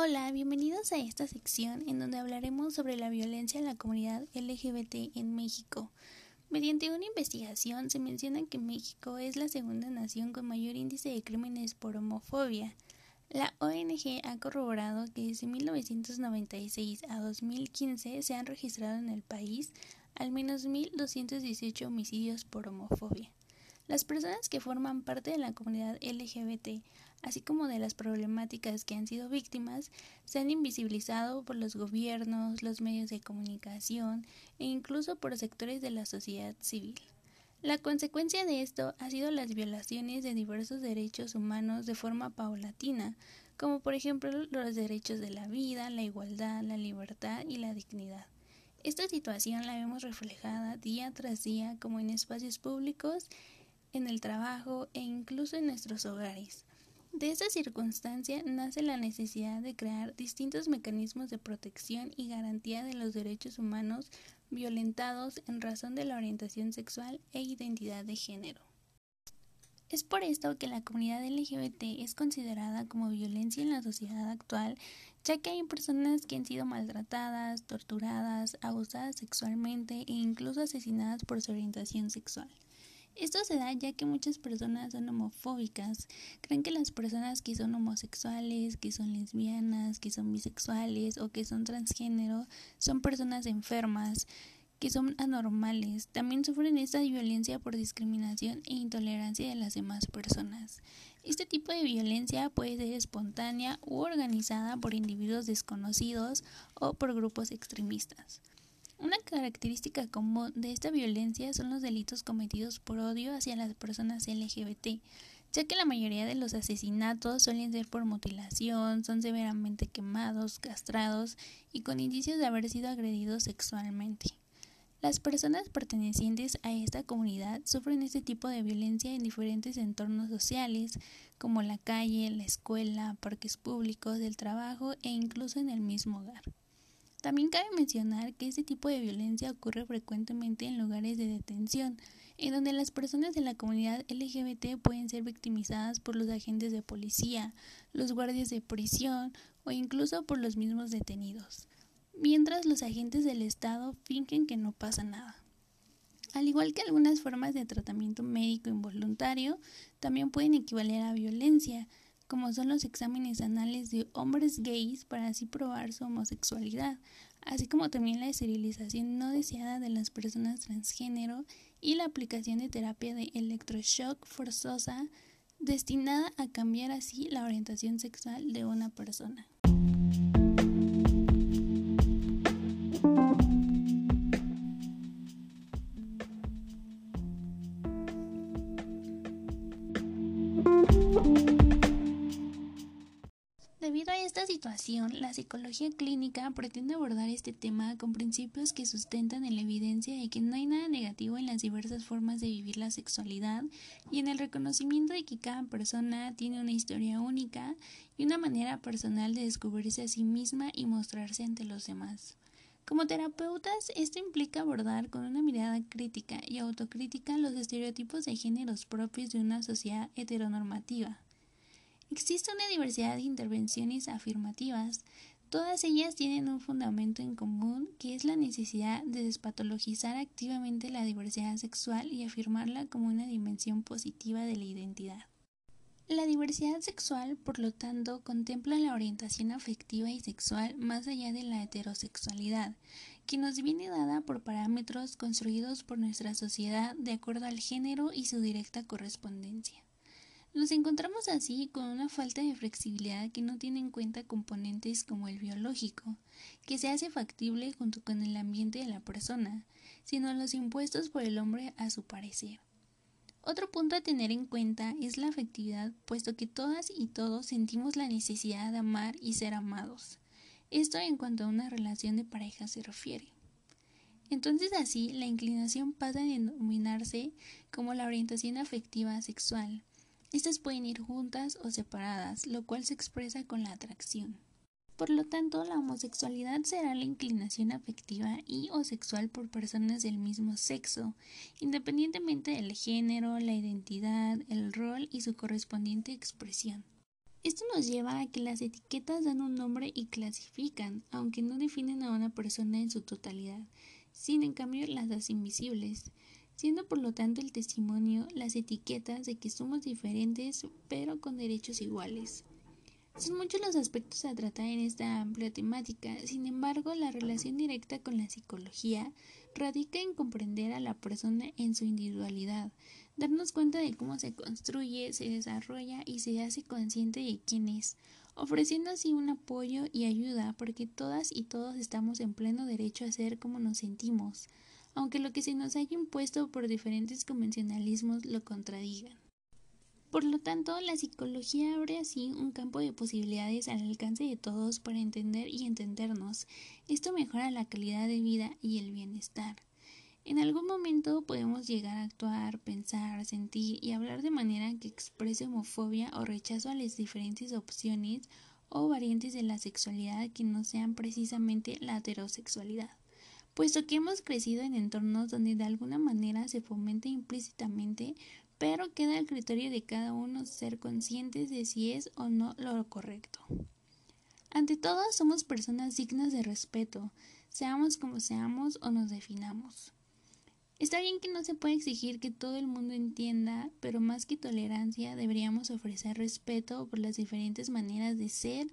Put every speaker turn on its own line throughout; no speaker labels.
Hola, bienvenidos a esta sección en donde hablaremos sobre la violencia en la comunidad LGBT en México. Mediante una investigación se menciona que México es la segunda nación con mayor índice de crímenes por homofobia. La ONG ha corroborado que desde 1996 a 2015 se han registrado en el país al menos 1.218 homicidios por homofobia. Las personas que forman parte de la comunidad LGBT, así como de las problemáticas que han sido víctimas, se han invisibilizado por los gobiernos, los medios de comunicación e incluso por sectores de la sociedad civil. La consecuencia de esto ha sido las violaciones de diversos derechos humanos de forma paulatina, como por ejemplo los derechos de la vida, la igualdad, la libertad y la dignidad. Esta situación la vemos reflejada día tras día como en espacios públicos en el trabajo e incluso en nuestros hogares. De esta circunstancia nace la necesidad de crear distintos mecanismos de protección y garantía de los derechos humanos violentados en razón de la orientación sexual e identidad de género. Es por esto que la comunidad LGBT es considerada como violencia en la sociedad actual, ya que hay personas que han sido maltratadas, torturadas, abusadas sexualmente e incluso asesinadas por su orientación sexual. Esto se da ya que muchas personas son homofóbicas, creen que las personas que son homosexuales, que son lesbianas, que son bisexuales o que son transgénero son personas enfermas, que son anormales. También sufren esta violencia por discriminación e intolerancia de las demás personas. Este tipo de violencia puede ser espontánea u organizada por individuos desconocidos o por grupos extremistas. Una característica común de esta violencia son los delitos cometidos por odio hacia las personas LGBT, ya que la mayoría de los asesinatos suelen ser por mutilación, son severamente quemados, castrados y con indicios de haber sido agredidos sexualmente. Las personas pertenecientes a esta comunidad sufren este tipo de violencia en diferentes entornos sociales, como la calle, la escuela, parques públicos, el trabajo e incluso en el mismo hogar. También cabe mencionar que este tipo de violencia ocurre frecuentemente en lugares de detención, en donde las personas de la comunidad LGBT pueden ser victimizadas por los agentes de policía, los guardias de prisión o incluso por los mismos detenidos, mientras los agentes del Estado fingen que no pasa nada. Al igual que algunas formas de tratamiento médico involuntario, también pueden equivaler a violencia, como son los exámenes anales de hombres gays para así probar su homosexualidad, así como también la esterilización no deseada de las personas transgénero y la aplicación de terapia de electroshock forzosa destinada a cambiar así la orientación sexual de una persona. Debido a esta situación, la psicología clínica pretende abordar este tema con principios que sustentan en la evidencia de que no hay nada negativo en las diversas formas de vivir la sexualidad y en el reconocimiento de que cada persona tiene una historia única y una manera personal de descubrirse a sí misma y mostrarse ante los demás. Como terapeutas, esto implica abordar con una mirada crítica y autocrítica los estereotipos de géneros propios de una sociedad heteronormativa Existe una diversidad de intervenciones afirmativas. Todas ellas tienen un fundamento en común que es la necesidad de despatologizar activamente la diversidad sexual y afirmarla como una dimensión positiva de la identidad. La diversidad sexual, por lo tanto, contempla la orientación afectiva y sexual más allá de la heterosexualidad, que nos viene dada por parámetros construidos por nuestra sociedad de acuerdo al género y su directa correspondencia. Nos encontramos así con una falta de flexibilidad que no tiene en cuenta componentes como el biológico, que se hace factible junto con el ambiente de la persona, sino los impuestos por el hombre a su parecer. Otro punto a tener en cuenta es la afectividad, puesto que todas y todos sentimos la necesidad de amar y ser amados. Esto en cuanto a una relación de pareja se refiere. Entonces así, la inclinación pasa a denominarse como la orientación afectiva sexual, estas pueden ir juntas o separadas, lo cual se expresa con la atracción. Por lo tanto, la homosexualidad será la inclinación afectiva y o sexual por personas del mismo sexo, independientemente del género, la identidad, el rol y su correspondiente expresión. Esto nos lleva a que las etiquetas dan un nombre y clasifican, aunque no definen a una persona en su totalidad, sin en cambio las hacen invisibles, siendo por lo tanto el testimonio las etiquetas de que somos diferentes pero con derechos iguales. Son muchos los aspectos a tratar en esta amplia temática, sin embargo, la relación directa con la psicología radica en comprender a la persona en su individualidad, darnos cuenta de cómo se construye, se desarrolla y se hace consciente de quién es, ofreciendo así un apoyo y ayuda porque todas y todos estamos en pleno derecho a ser como nos sentimos, aunque lo que se nos haya impuesto por diferentes convencionalismos lo contradigan. Por lo tanto, la psicología abre así un campo de posibilidades al alcance de todos para entender y entendernos. Esto mejora la calidad de vida y el bienestar. En algún momento podemos llegar a actuar, pensar, sentir y hablar de manera que exprese homofobia o rechazo a las diferentes opciones o variantes de la sexualidad que no sean precisamente la heterosexualidad puesto que hemos crecido en entornos donde de alguna manera se fomenta implícitamente pero queda al criterio de cada uno ser conscientes de si es o no lo correcto. Ante todo, somos personas dignas de respeto, seamos como seamos o nos definamos. Está bien que no se puede exigir que todo el mundo entienda, pero más que tolerancia deberíamos ofrecer respeto por las diferentes maneras de ser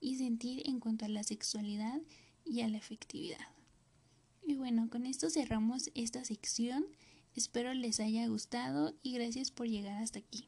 y sentir en cuanto a la sexualidad y a la efectividad. Y bueno, con esto cerramos esta sección. Espero les haya gustado y gracias por llegar hasta aquí.